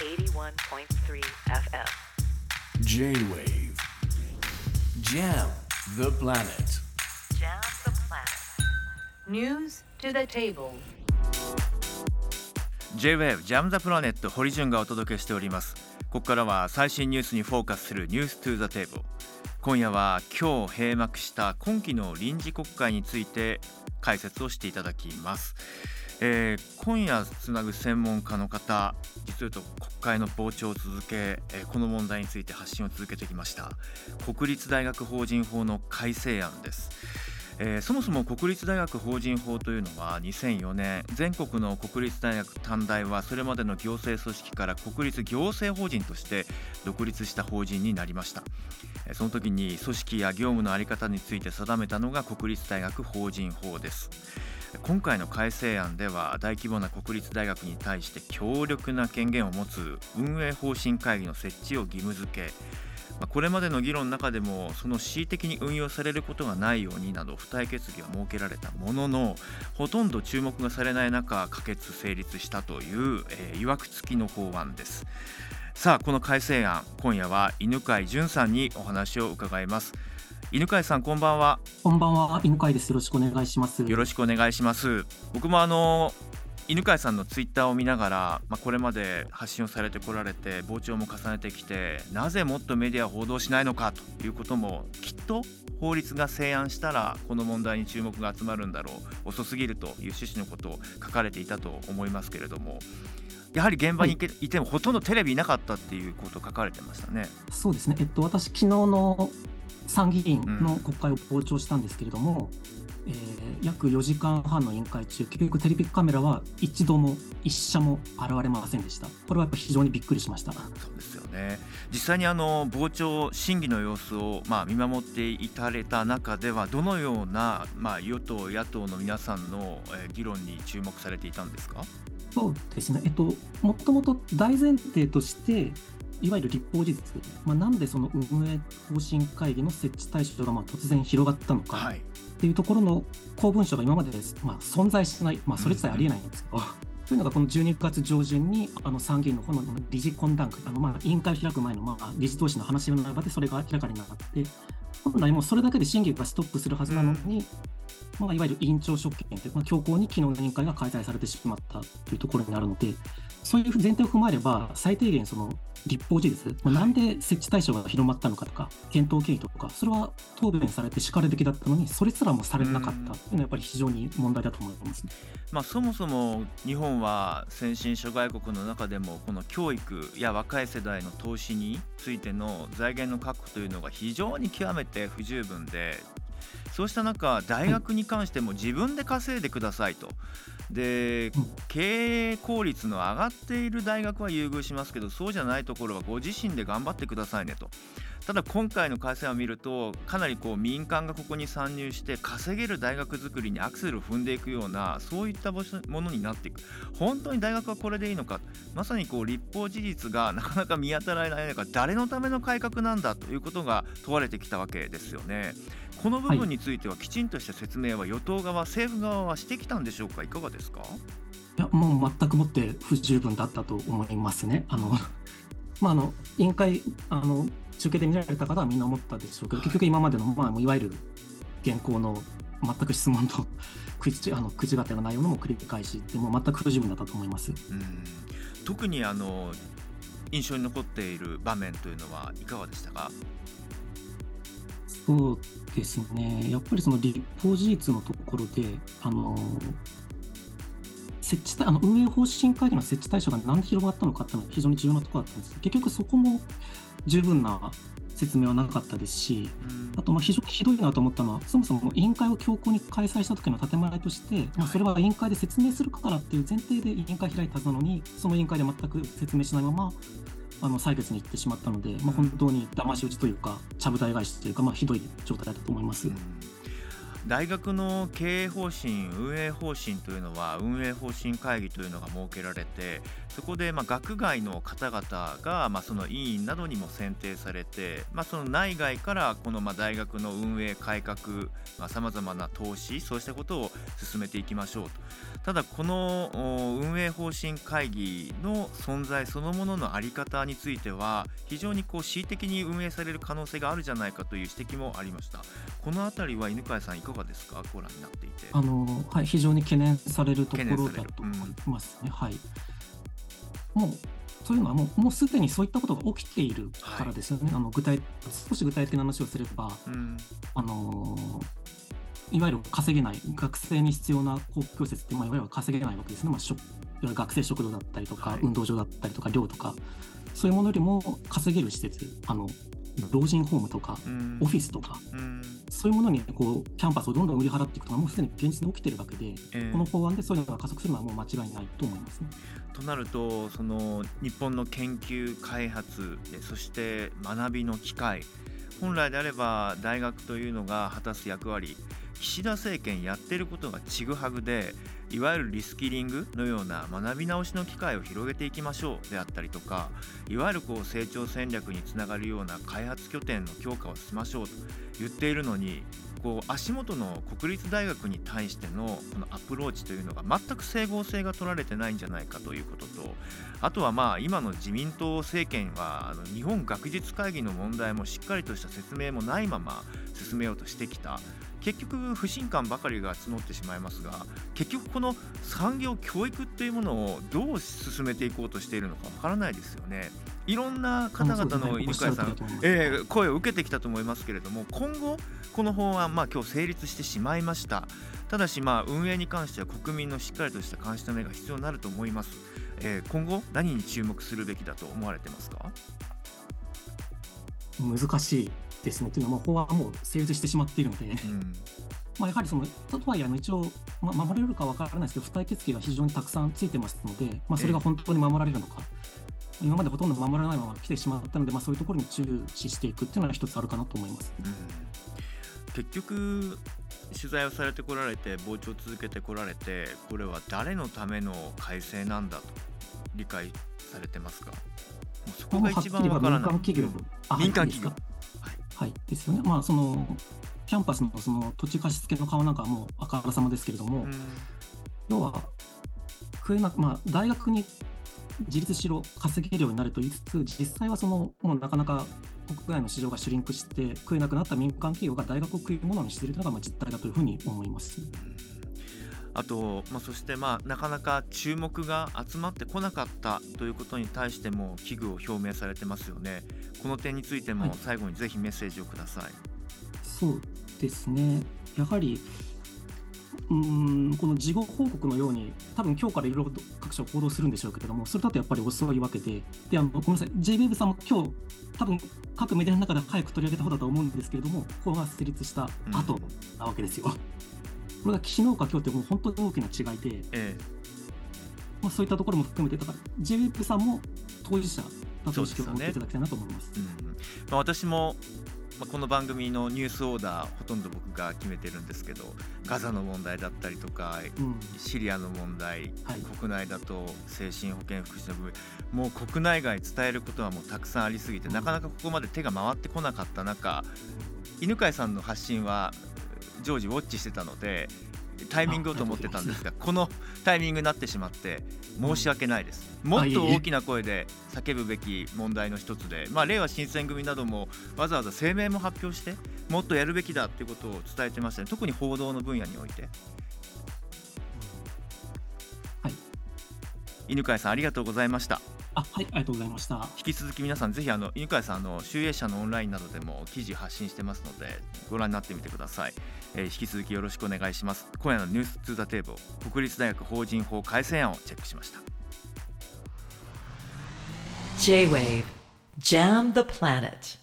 81.3 FM. J-Wave Jam the planet Jam the planet. News to the table. J-WAVE ジャムザプラネット堀潤がお届けしておりますここからは最新ニュースにフォーカスするニュース to the table 今夜は今日閉幕した今期の臨時国会について解説をしていただきます、えー今夜つなぐ専門家の方実を言うと国会の傍聴を続け、えーこの問題について発信を続けてきました。国立大学法人法の改正案です。えーそもそも国立大学法人法というのは2004年全国の国立大学短大はそれまでの行政組織から国立行政法人として独立した法人になりました。その時に組織や業務の在り方について定めたのが国立大学法人法です。今回の改正案では大規模な国立大学に対して強力な権限を持つ運営方針会議の設置を義務付け。これまでの議論の中でもその恣意的に運用されることがないようになど付帯決議は設けられたもののほとんど注目がされない中可決成立したという、えー、曰く付きの法案です。さあこの改正案今夜は犬飼淳さんにお話を伺います。犬飼さんこんばんはこんばんは、犬飼です。よろしくお願いします。よろしくお願いします僕もあの犬飼さんのツイッターを見ながら、まあ、これまで発信をされてこられて傍聴も重ねてきてなぜもっとメディアは報道しないのかということもきっと法律が成案したらこの問題に注目が集まるんだろう遅すぎるという趣旨のことを書かれていたと思いますけれどもやはり現場にいてもほとんどテレビいなかったっていうことを書かれてましたね。そうですね。えっと、私、昨日の参議院の国会を傍聴したんですけれども、えー約4時間半の委員会中、結局テレビカメラは一度も一社も現れませんでした。これはやっぱ非常にびっくりしました。そうですよね実際にあの傍聴審議の様子をまあ見守っていたれた中ではどのようなまあ与党野党の皆さんのえー議論に注目されていたんですか？そうですね。えっと、もともと大前提として、いわゆる立法事実、まあ、なんでその運営方針会議の設置対象がまあ突然広がったのか、い。っていうところの公文書が今までです、まあ、存在しない、まあ、それ自体ありえないんですけど、というのがこの12月上旬にあの参議院の方の理事懇談会、あのまあ委員会を開く前のまあ理事同士の話の場でそれが明らかになって、本来もうそれだけで審議がストップするはずなのに、まあ、いわゆる委員長職権という、まあ、強行に昨日の委員会が開催されてしまったというところになるので、そういう前提を踏まえれば、最低限その立法事実、まあ、なんで設置対象が広まったのかとか、検討経緯とか、それは答弁されてしかるべきだったのに、それすらもされなかったというのはやっぱり非常に問題だと思いますね。まあ、そもそも日本は先進諸外国の中でもこの教育や若い世代の投資についての財源の確保というのが非常に極めて不十分でそうした中大学に関しても自分で稼いでくださいと。でうん。経営効率の上がっている大学は優遇しますけどそうじゃないところはご自身で頑張ってくださいねと。ただ今回の改正案を見るとかなりこう民間がここに参入して稼げる大学づくりにアクセルを踏んでいくようなそういったものになっていく。本当に大学はこれでいいのか。まさにこう立法事実がなかなか見当たらない中誰のための改革なんだということが問われてきたわけですよね。この部分についてはきちんとした説明は与党側、政府側はしてきたんでしょうか？いかがですか？いや、もう全くもって不十分だったと思いますね。あの、まあ、あの、委員会、あの、中継で見られた方はみんな思ったでしょうけど、結局今までの、まあ、いわゆる現行の全く質問と 口あの口がての内容のも繰り返しで、もう全く不十分だったと思います。うん。特にあの印象に残っている場面というのはいかがでしたか？そうですね、やっぱりその立法事実のところで、あの設置対あの運営方針会議の設置対象がなんで広がったのかっていうのは非常に重要なところだったんです。結局そこも十分な説明はなかったですし、あとまあ非常にひどいなと思ったのは、そもそも委員会を強行に開催した時の建前として、まあ、それは委員会で説明するからっていう前提で委員会開いたのに、その委員会で全く説明しないまま、あの採決に行ってしまったので、まあ、本当に騙し討ちというか、ちゃぶ台返しというか、まあ、ひどい状態だったと思います。うん大学の経営方針運営方針というのは運営方針会議というのが設けられてそこでまあ学外の方々がまあその委員などにも選定されてまあその内外からこのまあ大学の運営改革さまざ、まな投資そうしたことを進めていきましょうと。ただこの運営方針会議の存在そのものの在り方については非常にこう恣意的に運営される可能性があるじゃないかという指摘もありました。このあたりは犬飼さんかがですか？ご覧になっていて。あの、はい、非常に懸念されるところだと思いますね、うん、はい。もうそういうのはもうもうすでにそういったことが起きているからですよね、はい、あの具体少し具体的な話をすれば、うん、あのいわゆる稼げない、学生に必要な公共施設って、まあ、いわゆる稼げないわけですね、まあ、学生食堂だったりとか、はい、運動場だったりとか、寮とか、そういうものよりも稼げる施設、あの老人ホームとか、オフィスとか、そういうものにこうキャンパスをどんどん売り払っていくとか、もうすでに現実に起きてるわけで、えー、この法案でそういうのが加速するのはもう間違いないと思いますね。となると、その日本の研究開発そして学びの機会、本来であれば大学というのが果たす役割岸田政権やってることがちぐはぐでいわゆるリスキリングのような学び直しの機会を広げていきましょうであったりとかいわゆるこう成長戦略につながるような開発拠点の強化をしましょうと言っているのにこう足元の国立大学に対してのこのアプローチというのが全く整合性が取られてないんじゃないかということとあとはまあ今の自民党政権はあの日本学術会議の問題もしっかりとした説明もないまま進めようとしてきた。結局不信感ばかりが募ってしまいますが結局この産業教育っていうものをどう進めていこうとしているのかわからないですよね。いろんな方々の犬飼さん、えー、声を受けてきたと思いますけれども今後この法案、まあ、今日成立してしまいました。ただしまあ運営に関しては国民のしっかりとした監視の目が必要になると思います、えー、今後何に注目するべきだと思われてますか？難しいですねというのは、法案はもう成立してしまっているので、うん、まあやはりその、とはいえ、一応、ま、守れるか分からないですけど、付帯決議が非常にたくさんついてますので、まあ、それが本当に守られるのか、えー、今までほとんど守らないまま来てしまったので、まあ、そういうところに注視していくっていうのは一つあるかなと思います。うん、結局取材をされてこられて傍聴を続けてこられてこれは誰のための改正なんだと理解されてますか？そこが一番わからない。民間企業、民間企業はい、ですよね。まあ、そのキャンパスのその土地貸し付けの顔なんかはもうあからさまですけれども、うん、要は食えなまあ、大学に自立しろ、稼げるようになると言いつつ、実際はそのもうなかなか国外の市場がシュリンクして食えなくなった民間企業が大学を食い物にしているというのが実態だというふうに思います。あと、まあ、そしてまあなかなか注目が集まってこなかったということに対しても危惧を表明されてますよね。この点についても最後にぜひメッセージをください。はい、そうですねやはりうんこの事後報告のように、多分今日からいろいろ各社報道するんでしょうけれども、それだとやっぱり遅いわけで、であのごめんなさい、JWEB さんも今日多分各メディアの中で早く取り上げた方だと思うんですけれども、法が成立した後なわけですよ。うん、これが岸農家今日ってもう本当に大きな違いで、ええ。まあ、そういったところも含めて、だから JWEB さんも当事者だと意識を持っていただきたいなと思います。すねうん、まあ、私もまあ、この番組のニュースオーダーほとんど僕が決めてるんですけどガザの問題だったりとか、うん、シリアの問題、はい、国内だと精神保健福祉の部分もう国内外伝えることはもうたくさんありすぎて、うん、なかなかここまで手が回ってこなかった中犬飼さんの発信は常時ウォッチしてたのでタイミングをと思ってたんですがこのタイミングになってしまって申し訳ないです、もっと大きな声で叫ぶべき問題の一つで、まあ、令和新選組などもわざわざ声明も発表してもっとやるべきだということを伝えてましたね。特に報道の分野において。はい、犬飼さんありがとうございました。あはい、ありがとうございました。引き続き皆さんぜひあの犬飼さんあの集英社のオンラインなどでも記事発信してますのでご覧になってみてください。えー、引き続きよろしくお願いします。今夜のニュースツーザテーブル国立大学法人法改正案をチェックしました。J-Wave Jam the Planet